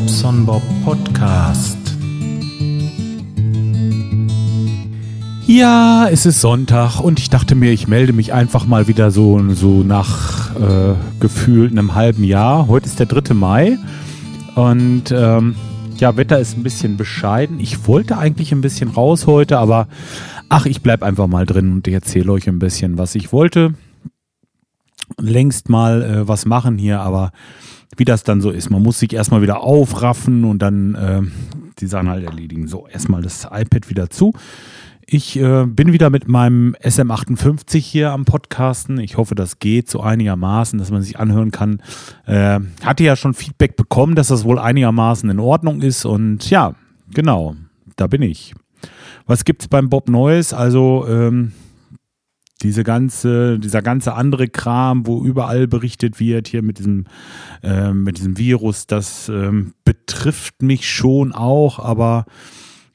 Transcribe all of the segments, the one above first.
Bobson Bob Podcast. Ja, es ist Sonntag und ich dachte mir, ich melde mich einfach mal wieder so, so nach äh, gefühlt einem halben Jahr. Heute ist der 3. Mai und ähm, ja, Wetter ist ein bisschen bescheiden. Ich wollte eigentlich ein bisschen raus heute, aber ach, ich bleibe einfach mal drin und ich erzähle euch ein bisschen, was ich wollte. Längst mal äh, was machen hier, aber wie das dann so ist. Man muss sich erstmal wieder aufraffen und dann äh, die Sachen halt erledigen. So, erstmal das iPad wieder zu. Ich äh, bin wieder mit meinem SM58 hier am Podcasten. Ich hoffe, das geht so einigermaßen, dass man sich anhören kann. Äh, hatte ja schon Feedback bekommen, dass das wohl einigermaßen in Ordnung ist. Und ja, genau, da bin ich. Was gibt's beim Bob Neues? Also, ähm, diese ganze, dieser ganze andere Kram, wo überall berichtet wird, hier mit diesem, äh, mit diesem Virus, das ähm, betrifft mich schon auch, aber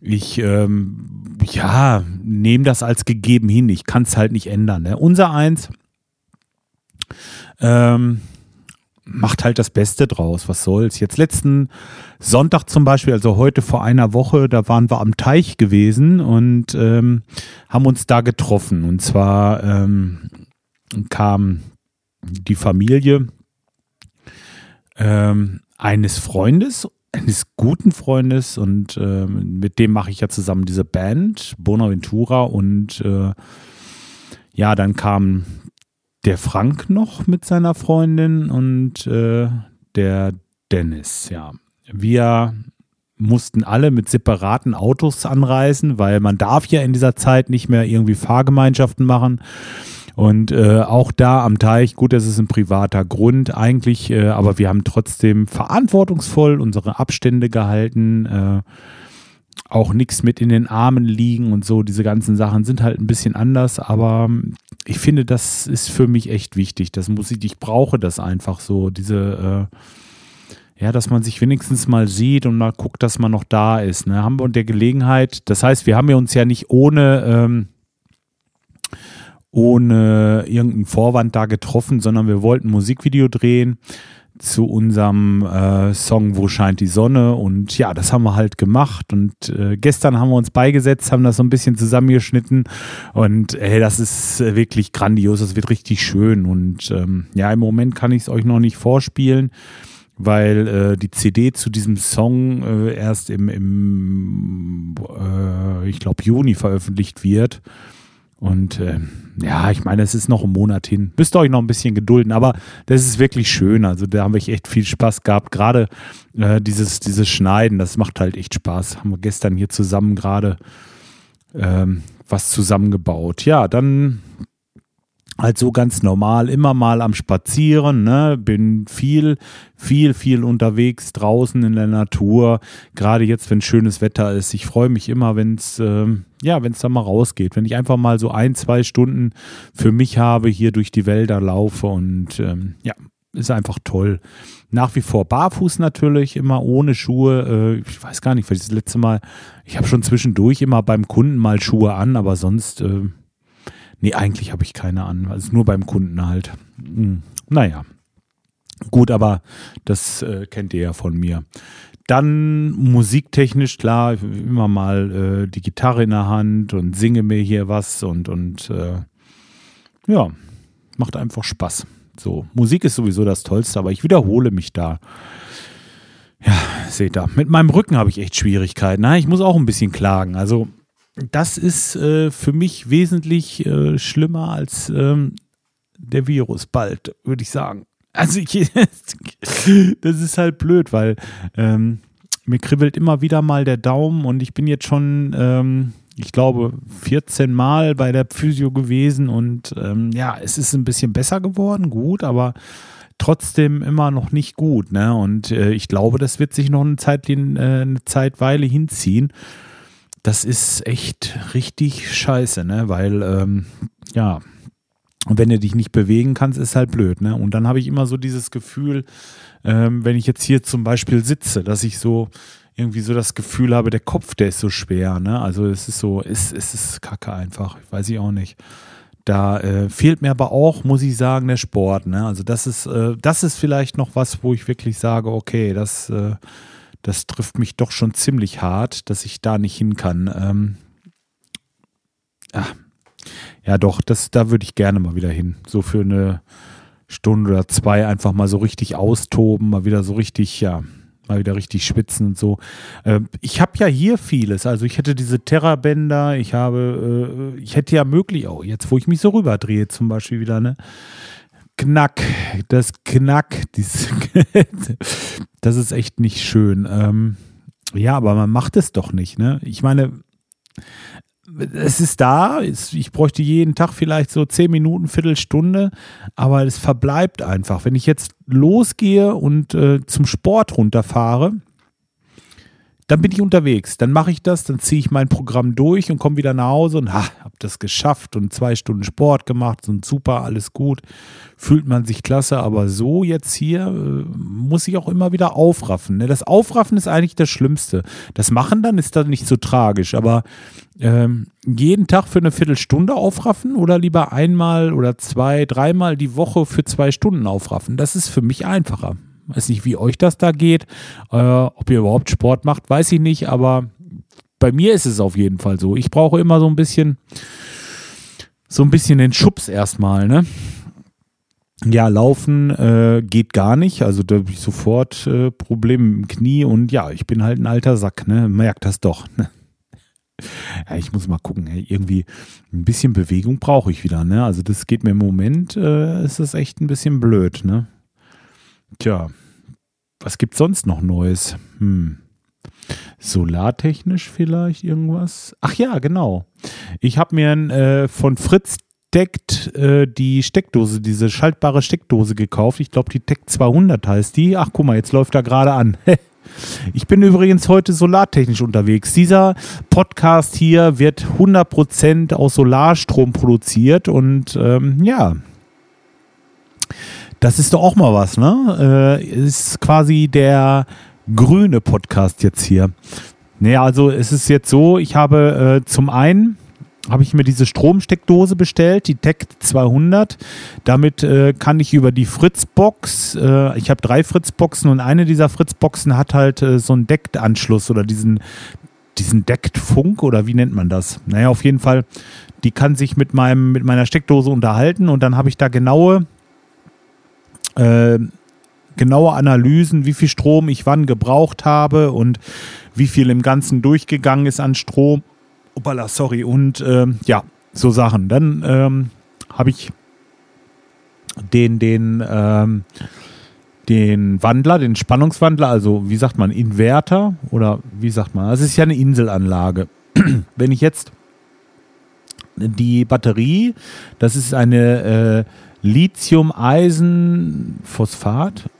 ich ähm, ja, nehme das als gegeben hin. Ich kann es halt nicht ändern. Ne? Unser eins ähm, macht halt das Beste draus. Was soll's? Jetzt letzten Sonntag zum Beispiel, also heute vor einer Woche, da waren wir am Teich gewesen und ähm, haben uns da getroffen. Und zwar ähm, kam die Familie ähm, eines Freundes, eines guten Freundes und ähm, mit dem mache ich ja zusammen diese Band, Bonaventura und äh, ja, dann kam der Frank noch mit seiner Freundin und äh, der Dennis, ja. Wir mussten alle mit separaten Autos anreisen, weil man darf ja in dieser Zeit nicht mehr irgendwie Fahrgemeinschaften machen. Und äh, auch da am Teich, gut, das ist ein privater Grund eigentlich, äh, aber wir haben trotzdem verantwortungsvoll unsere Abstände gehalten. Äh, auch nichts mit in den Armen liegen und so. Diese ganzen Sachen sind halt ein bisschen anders, aber ich finde, das ist für mich echt wichtig. Das muss ich, ich brauche das einfach so, diese, äh, ja, dass man sich wenigstens mal sieht und mal guckt, dass man noch da ist. Ne? Haben wir und der Gelegenheit, das heißt, wir haben ja uns ja nicht ohne, ähm, ohne irgendeinen Vorwand da getroffen, sondern wir wollten ein Musikvideo drehen zu unserem äh, Song Wo scheint die Sonne? Und ja, das haben wir halt gemacht. Und äh, gestern haben wir uns beigesetzt, haben das so ein bisschen zusammengeschnitten. Und hey, das ist wirklich grandios, das wird richtig schön. Und ähm, ja, im Moment kann ich es euch noch nicht vorspielen, weil äh, die CD zu diesem Song äh, erst im, im äh, ich glaube Juni veröffentlicht wird und äh, ja, ich meine, es ist noch ein Monat hin. Müsst ihr euch noch ein bisschen gedulden, aber das ist wirklich schön. Also da haben wir echt viel Spaß gehabt. Gerade äh, dieses, dieses Schneiden, das macht halt echt Spaß. Haben wir gestern hier zusammen gerade ähm, was zusammengebaut. Ja, dann halt so ganz normal, immer mal am Spazieren, ne? bin viel, viel, viel unterwegs draußen in der Natur, gerade jetzt, wenn schönes Wetter ist. Ich freue mich immer, wenn es, ähm, ja, wenn es da mal rausgeht, wenn ich einfach mal so ein, zwei Stunden für mich habe, hier durch die Wälder laufe und ähm, ja, ist einfach toll. Nach wie vor barfuß natürlich, immer ohne Schuhe. Äh, ich weiß gar nicht, weil das letzte Mal, ich habe schon zwischendurch immer beim Kunden mal Schuhe an, aber sonst äh, Nee, eigentlich habe ich keine an. Also nur beim Kunden halt. Hm. Naja. Gut, aber das äh, kennt ihr ja von mir. Dann musiktechnisch, klar, immer mal äh, die Gitarre in der Hand und singe mir hier was und, und äh, ja, macht einfach Spaß. So, Musik ist sowieso das Tollste, aber ich wiederhole mich da. Ja, seht ihr, mit meinem Rücken habe ich echt Schwierigkeiten. Na, ich muss auch ein bisschen klagen. Also, das ist äh, für mich wesentlich äh, schlimmer als ähm, der Virus bald, würde ich sagen. Also ich, das ist halt blöd, weil ähm, mir kribbelt immer wieder mal der Daumen und ich bin jetzt schon, ähm, ich glaube, 14 Mal bei der Physio gewesen und ähm, ja, es ist ein bisschen besser geworden, gut, aber trotzdem immer noch nicht gut. Ne? Und äh, ich glaube, das wird sich noch eine, Zeit, äh, eine Zeitweile hinziehen das ist echt richtig scheiße, ne? Weil, ähm, ja, wenn du dich nicht bewegen kannst, ist halt blöd, ne? Und dann habe ich immer so dieses Gefühl, ähm, wenn ich jetzt hier zum Beispiel sitze, dass ich so irgendwie so das Gefühl habe, der Kopf, der ist so schwer, ne? Also es ist so, es, es ist kacke einfach, weiß ich auch nicht. Da äh, fehlt mir aber auch, muss ich sagen, der Sport, ne? Also das ist, äh, das ist vielleicht noch was, wo ich wirklich sage, okay, das, äh, das trifft mich doch schon ziemlich hart, dass ich da nicht hin kann. Ähm, ja, ja, doch, das, da würde ich gerne mal wieder hin. So für eine Stunde oder zwei einfach mal so richtig austoben, mal wieder so richtig, ja, mal wieder richtig schwitzen und so. Äh, ich habe ja hier vieles. Also ich hätte diese Terrabänder, ich habe, äh, ich hätte ja möglich, oh, jetzt wo ich mich so rüberdrehe zum Beispiel wieder, ne? Knack, das Knack, das ist echt nicht schön. Ähm, ja, aber man macht es doch nicht, ne? Ich meine, es ist da, ich bräuchte jeden Tag vielleicht so zehn Minuten, Viertelstunde, aber es verbleibt einfach. Wenn ich jetzt losgehe und äh, zum Sport runterfahre, dann bin ich unterwegs. Dann mache ich das, dann ziehe ich mein Programm durch und komme wieder nach Hause und ha, habe das geschafft und zwei Stunden Sport gemacht und super, alles gut. Fühlt man sich klasse, aber so jetzt hier äh, muss ich auch immer wieder aufraffen. Ne? Das Aufraffen ist eigentlich das Schlimmste. Das Machen dann ist dann nicht so tragisch, aber ähm, jeden Tag für eine Viertelstunde aufraffen oder lieber einmal oder zwei, dreimal die Woche für zwei Stunden aufraffen. Das ist für mich einfacher. Weiß nicht, wie euch das da geht. Äh, ob ihr überhaupt Sport macht, weiß ich nicht, aber bei mir ist es auf jeden Fall so. Ich brauche immer so ein bisschen, so ein bisschen den Schubs erstmal, ne? Ja, laufen äh, geht gar nicht. Also da habe ich sofort äh, Probleme im Knie und ja, ich bin halt ein alter Sack, ne? Merkt das doch. Ne? Ja, ich muss mal gucken. Ey. Irgendwie ein bisschen Bewegung brauche ich wieder, ne? Also das geht mir im Moment, äh, ist das echt ein bisschen blöd, ne? Tja, was gibt's sonst noch Neues? Hm. Solartechnisch vielleicht irgendwas? Ach ja, genau. Ich habe mir äh, von Fritz deckt äh, die Steckdose, diese schaltbare Steckdose gekauft. Ich glaube, die Tech 200 heißt die. Ach, guck mal, jetzt läuft er gerade an. Ich bin übrigens heute solartechnisch unterwegs. Dieser Podcast hier wird 100% aus Solarstrom produziert und ähm, ja, das ist doch auch mal was, ne? Äh, ist quasi der grüne Podcast jetzt hier. Naja, also es ist jetzt so, ich habe äh, zum einen habe ich mir diese Stromsteckdose bestellt, die Tech 200. Damit äh, kann ich über die Fritzbox, äh, ich habe drei Fritzboxen und eine dieser Fritzboxen hat halt äh, so einen Deckt-Anschluss oder diesen, diesen Deckt-Funk oder wie nennt man das? Naja, auf jeden Fall, die kann sich mit, meinem, mit meiner Steckdose unterhalten und dann habe ich da genaue äh, genaue Analysen, wie viel Strom ich wann gebraucht habe und wie viel im Ganzen durchgegangen ist an Strom. Opala, sorry. Und ähm, ja, so Sachen. Dann ähm, habe ich den, den, ähm, den Wandler, den Spannungswandler, also wie sagt man, Inverter oder wie sagt man? Das ist ja eine Inselanlage. Wenn ich jetzt die Batterie, das ist eine äh, Lithium-Eisen-Phosphat,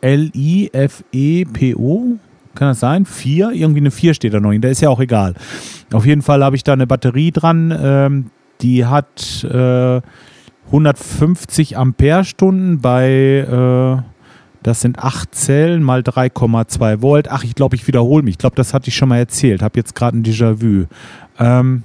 L-I-F-E-P-O, kann das sein? 4? Irgendwie eine 4 steht da noch. Da ist ja auch egal. Auf jeden Fall habe ich da eine Batterie dran, ähm, die hat äh, 150 Ampere-Stunden bei, äh, das sind 8 Zellen mal 3,2 Volt. Ach, ich glaube, ich wiederhole mich. Ich glaube, das hatte ich schon mal erzählt. Habe jetzt gerade ein Déjà-vu. Ähm,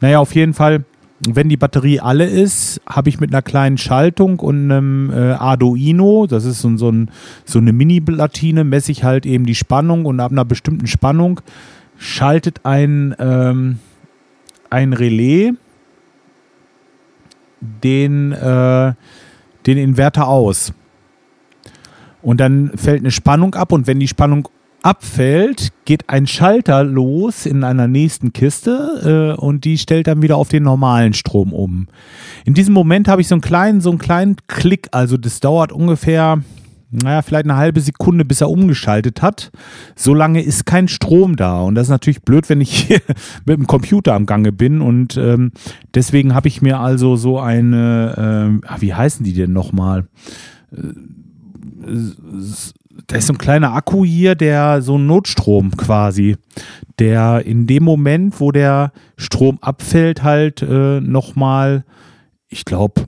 naja, auf jeden Fall wenn die Batterie alle ist, habe ich mit einer kleinen Schaltung und einem äh, Arduino, das ist so, so, ein, so eine Mini-Platine, messe ich halt eben die Spannung und ab einer bestimmten Spannung schaltet ein, ähm, ein Relais den, äh, den Inverter aus. Und dann fällt eine Spannung ab und wenn die Spannung abfällt, geht ein Schalter los in einer nächsten Kiste äh, und die stellt dann wieder auf den normalen Strom um. In diesem Moment habe ich so einen kleinen, so einen kleinen Klick, also das dauert ungefähr, naja, vielleicht eine halbe Sekunde, bis er umgeschaltet hat. So lange ist kein Strom da und das ist natürlich blöd, wenn ich hier mit dem Computer am Gange bin und ähm, deswegen habe ich mir also so eine, äh, wie heißen die denn nochmal? Äh, da ist so ein kleiner Akku hier, der so ein Notstrom quasi, der in dem Moment, wo der Strom abfällt, halt äh, nochmal, ich glaube,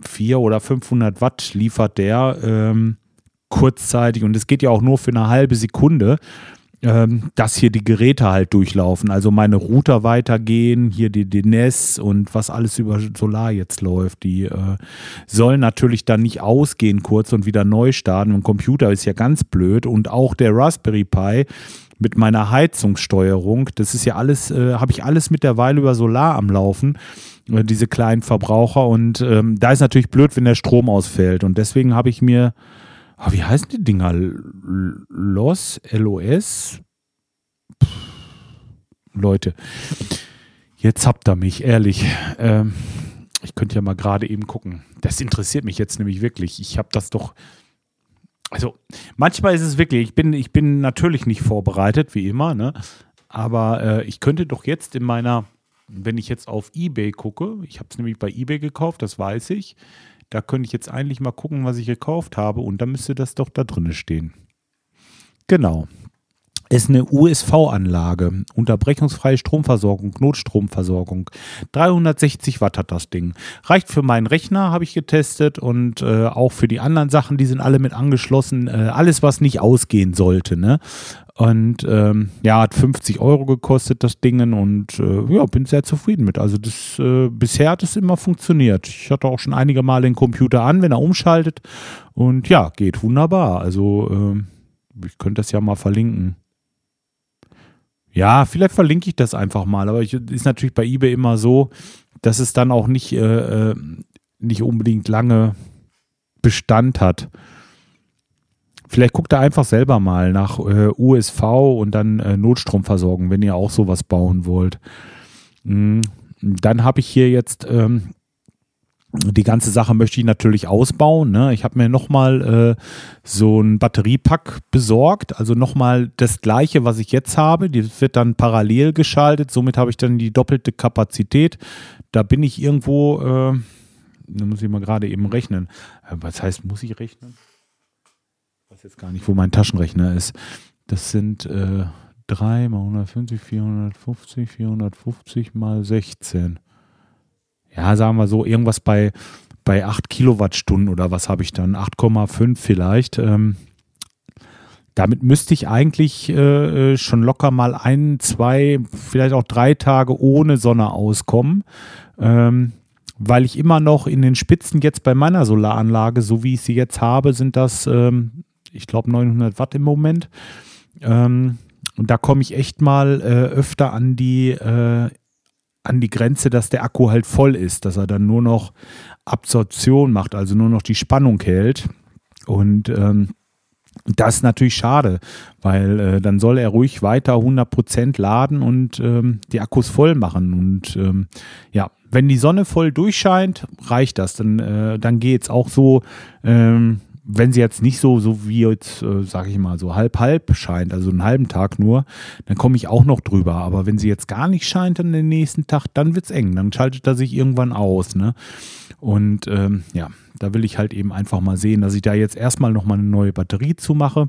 4 oder 500 Watt liefert der ähm, kurzzeitig und es geht ja auch nur für eine halbe Sekunde. Ähm, dass hier die Geräte halt durchlaufen. Also meine Router weitergehen, hier die DNS und was alles über Solar jetzt läuft. Die äh, sollen natürlich dann nicht ausgehen kurz und wieder neu starten. Ein Computer ist ja ganz blöd und auch der Raspberry Pi mit meiner Heizungssteuerung, das ist ja alles, äh, habe ich alles mittlerweile über Solar am Laufen äh, diese kleinen Verbraucher und ähm, da ist natürlich blöd, wenn der Strom ausfällt und deswegen habe ich mir Oh, wie heißen die Dinger? LOS? LOS? Leute, jetzt habt ihr mich, ehrlich. Ähm, ich könnte ja mal gerade eben gucken. Das interessiert mich jetzt nämlich wirklich. Ich habe das doch. Also, manchmal ist es wirklich, ich bin, ich bin natürlich nicht vorbereitet, wie immer, ne? Aber äh, ich könnte doch jetzt in meiner, wenn ich jetzt auf Ebay gucke, ich habe es nämlich bei Ebay gekauft, das weiß ich, da könnte ich jetzt eigentlich mal gucken, was ich gekauft habe und dann müsste das doch da drin stehen. Genau. Ist eine USV-Anlage, unterbrechungsfreie Stromversorgung, Notstromversorgung. 360 Watt hat das Ding. Reicht für meinen Rechner, habe ich getestet und äh, auch für die anderen Sachen, die sind alle mit angeschlossen. Äh, alles, was nicht ausgehen sollte. Ne? Und ähm, ja, hat 50 Euro gekostet, das Ding. Und äh, ja, bin sehr zufrieden mit. Also das, äh, bisher hat es immer funktioniert. Ich hatte auch schon einige Male den Computer an, wenn er umschaltet. Und ja, geht wunderbar. Also äh, ich könnte das ja mal verlinken. Ja, vielleicht verlinke ich das einfach mal. Aber ich, ist natürlich bei eBay immer so, dass es dann auch nicht, äh, äh nicht unbedingt lange Bestand hat. Vielleicht guckt ihr einfach selber mal nach äh, USV und dann äh, Notstromversorgung, wenn ihr auch sowas bauen wollt. Mhm. Dann habe ich hier jetzt ähm, die ganze Sache möchte ich natürlich ausbauen. Ne? Ich habe mir nochmal äh, so ein Batteriepack besorgt, also nochmal das gleiche, was ich jetzt habe. Das wird dann parallel geschaltet, somit habe ich dann die doppelte Kapazität. Da bin ich irgendwo, äh, da muss ich mal gerade eben rechnen. Äh, was heißt, muss ich rechnen? Weiß jetzt gar nicht, wo mein Taschenrechner ist. Das sind äh, 3 mal 150, 450, 450 mal 16. Ja, sagen wir so, irgendwas bei, bei 8 Kilowattstunden oder was habe ich dann? 8,5 vielleicht. Ähm, damit müsste ich eigentlich äh, schon locker mal ein, zwei, vielleicht auch drei Tage ohne Sonne auskommen. Ähm, weil ich immer noch in den Spitzen jetzt bei meiner Solaranlage, so wie ich sie jetzt habe, sind das ähm, ich glaube 900 Watt im Moment. Ähm, und da komme ich echt mal äh, öfter an die, äh, an die Grenze, dass der Akku halt voll ist, dass er dann nur noch Absorption macht, also nur noch die Spannung hält. Und ähm, das ist natürlich schade, weil äh, dann soll er ruhig weiter 100% laden und ähm, die Akkus voll machen. Und ähm, ja, wenn die Sonne voll durchscheint, reicht das. Dann, äh, dann geht's auch so. Ähm, wenn sie jetzt nicht so, so wie jetzt, äh, sage ich mal, so halb-halb scheint, also einen halben Tag nur, dann komme ich auch noch drüber. Aber wenn sie jetzt gar nicht scheint dann den nächsten Tag, dann wird's eng. Dann schaltet er sich irgendwann aus. Ne? Und ähm, ja, da will ich halt eben einfach mal sehen, dass ich da jetzt erstmal nochmal eine neue Batterie zumache.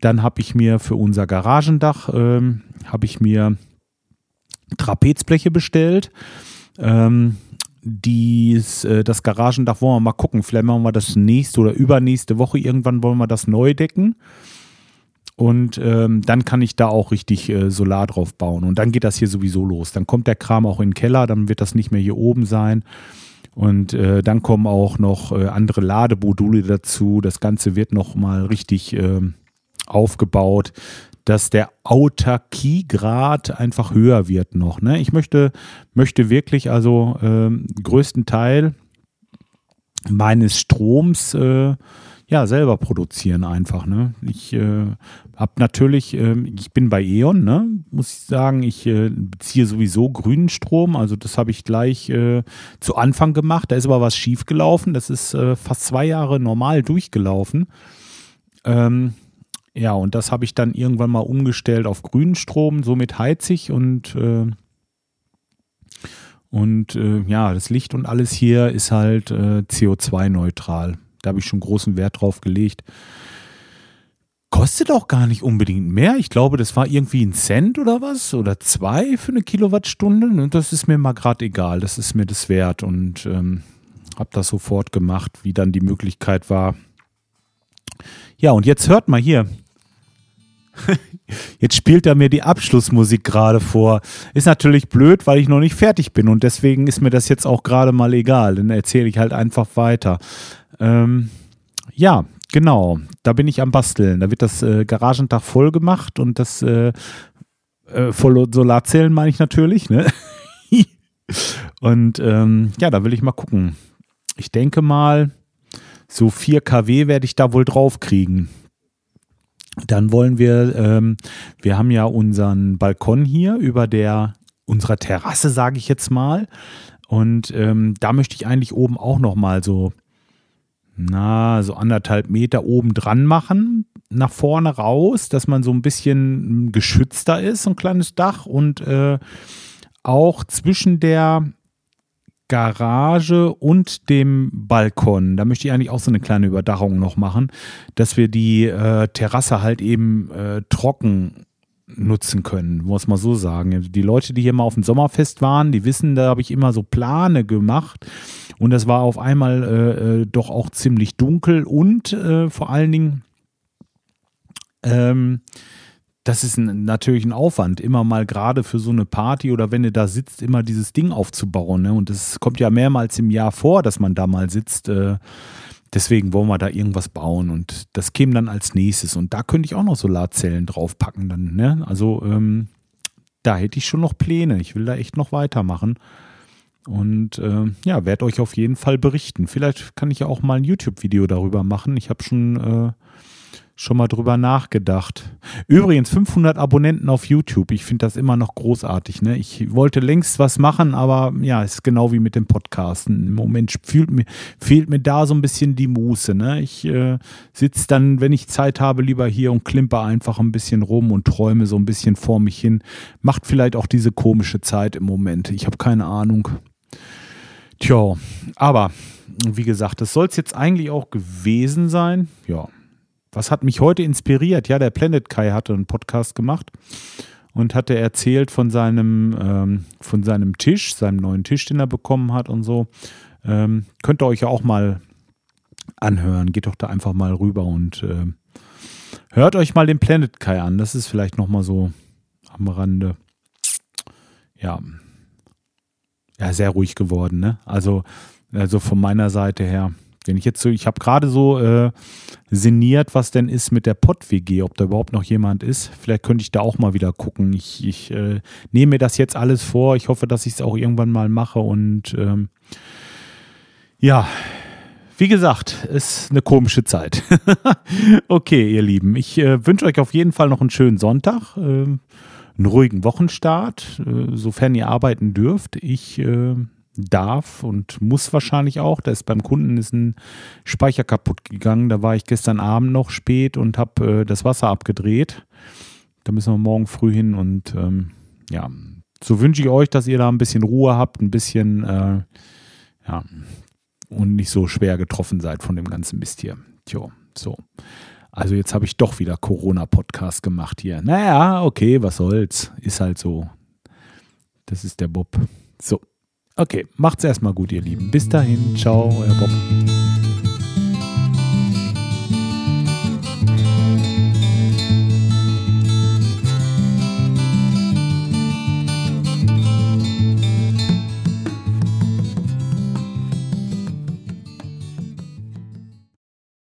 Dann habe ich mir für unser Garagendach, ähm, habe ich mir Trapezbleche bestellt. Ähm, dies, äh, das Garagendach wollen wir mal gucken. Vielleicht machen wir das nächste oder übernächste Woche irgendwann wollen wir das neu decken. Und ähm, dann kann ich da auch richtig äh, Solar drauf bauen. Und dann geht das hier sowieso los. Dann kommt der Kram auch in den Keller, dann wird das nicht mehr hier oben sein. Und äh, dann kommen auch noch äh, andere Lademodule dazu. Das Ganze wird noch mal richtig äh, aufgebaut dass der Autarkiegrad einfach höher wird noch. Ne? Ich möchte, möchte wirklich also äh, größten Teil meines Stroms äh, ja selber produzieren einfach. Ne? Ich äh, habe natürlich, äh, ich bin bei E.ON, ne? muss ich sagen, ich äh, beziehe sowieso grünen Strom. Also das habe ich gleich äh, zu Anfang gemacht. Da ist aber was schiefgelaufen. Das ist äh, fast zwei Jahre normal durchgelaufen. Ähm, ja, und das habe ich dann irgendwann mal umgestellt auf grünen Strom, somit heizig und äh, und äh, ja, das Licht und alles hier ist halt äh, CO2-neutral. Da habe ich schon großen Wert drauf gelegt. Kostet auch gar nicht unbedingt mehr. Ich glaube, das war irgendwie ein Cent oder was oder zwei für eine Kilowattstunde. Und das ist mir mal gerade egal. Das ist mir das wert und ähm, habe das sofort gemacht, wie dann die Möglichkeit war. Ja, und jetzt hört mal hier. Jetzt spielt er mir die Abschlussmusik gerade vor. Ist natürlich blöd, weil ich noch nicht fertig bin und deswegen ist mir das jetzt auch gerade mal egal. Dann erzähle ich halt einfach weiter. Ähm, ja, genau. Da bin ich am Basteln. Da wird das äh, Garagentag voll gemacht und das äh, äh, voll Solarzellen meine ich natürlich. Ne? und ähm, ja, da will ich mal gucken. Ich denke mal, so 4 kW werde ich da wohl drauf kriegen. Dann wollen wir, ähm, wir haben ja unseren Balkon hier über der, unserer Terrasse, sage ich jetzt mal. Und ähm, da möchte ich eigentlich oben auch nochmal so, na, so anderthalb Meter oben dran machen, nach vorne raus, dass man so ein bisschen geschützter ist, so ein kleines Dach und äh, auch zwischen der Garage und dem Balkon. Da möchte ich eigentlich auch so eine kleine Überdachung noch machen, dass wir die äh, Terrasse halt eben äh, trocken nutzen können, muss man so sagen. Die Leute, die hier mal auf dem Sommerfest waren, die wissen, da habe ich immer so Plane gemacht und das war auf einmal äh, äh doch auch ziemlich dunkel und äh, vor allen Dingen ähm, das ist ein, natürlich ein Aufwand, immer mal gerade für so eine Party oder wenn ihr da sitzt, immer dieses Ding aufzubauen. Ne? Und es kommt ja mehrmals im Jahr vor, dass man da mal sitzt. Äh, deswegen wollen wir da irgendwas bauen und das käme dann als nächstes. Und da könnte ich auch noch Solarzellen draufpacken dann. Ne? Also ähm, da hätte ich schon noch Pläne. Ich will da echt noch weitermachen. Und äh, ja, werde euch auf jeden Fall berichten. Vielleicht kann ich ja auch mal ein YouTube-Video darüber machen. Ich habe schon äh, schon mal drüber nachgedacht. Übrigens 500 Abonnenten auf YouTube. Ich finde das immer noch großartig. Ne? Ich wollte längst was machen, aber ja, ist genau wie mit dem Podcasten. Im Moment fehlt mir, fehlt mir da so ein bisschen die Muße. Ne? Ich äh, sitze dann, wenn ich Zeit habe, lieber hier und klimper einfach ein bisschen rum und träume so ein bisschen vor mich hin. Macht vielleicht auch diese komische Zeit im Moment. Ich habe keine Ahnung. Tja, aber wie gesagt, das soll es jetzt eigentlich auch gewesen sein. Ja, was hat mich heute inspiriert? Ja, der Planet Kai hatte einen Podcast gemacht und hatte erzählt von seinem, ähm, von seinem Tisch, seinem neuen Tisch, den er bekommen hat und so. Ähm, könnt ihr euch ja auch mal anhören. Geht doch da einfach mal rüber und äh, hört euch mal den Planet Kai an. Das ist vielleicht nochmal so am Rande. Ja. Ja, sehr ruhig geworden, ne? Also, also von meiner Seite her wenn ich jetzt so, ich habe gerade so äh, sinniert, was denn ist mit der Pott-WG, ob da überhaupt noch jemand ist. Vielleicht könnte ich da auch mal wieder gucken. Ich, ich äh, nehme mir das jetzt alles vor. Ich hoffe, dass ich es auch irgendwann mal mache. Und ähm, ja, wie gesagt, ist eine komische Zeit. okay, ihr Lieben, ich äh, wünsche euch auf jeden Fall noch einen schönen Sonntag, äh, einen ruhigen Wochenstart, äh, sofern ihr arbeiten dürft. Ich äh, darf und muss wahrscheinlich auch. Da ist beim Kunden ist ein Speicher kaputt gegangen. Da war ich gestern Abend noch spät und habe äh, das Wasser abgedreht. Da müssen wir morgen früh hin und ähm, ja, so wünsche ich euch, dass ihr da ein bisschen Ruhe habt, ein bisschen äh, ja und nicht so schwer getroffen seid von dem ganzen Mist hier. Tjo, so. Also jetzt habe ich doch wieder Corona-Podcast gemacht hier. Naja, okay, was soll's. Ist halt so. Das ist der Bob. So. Okay, macht's erstmal gut, ihr Lieben. Bis dahin. Ciao, euer Bob.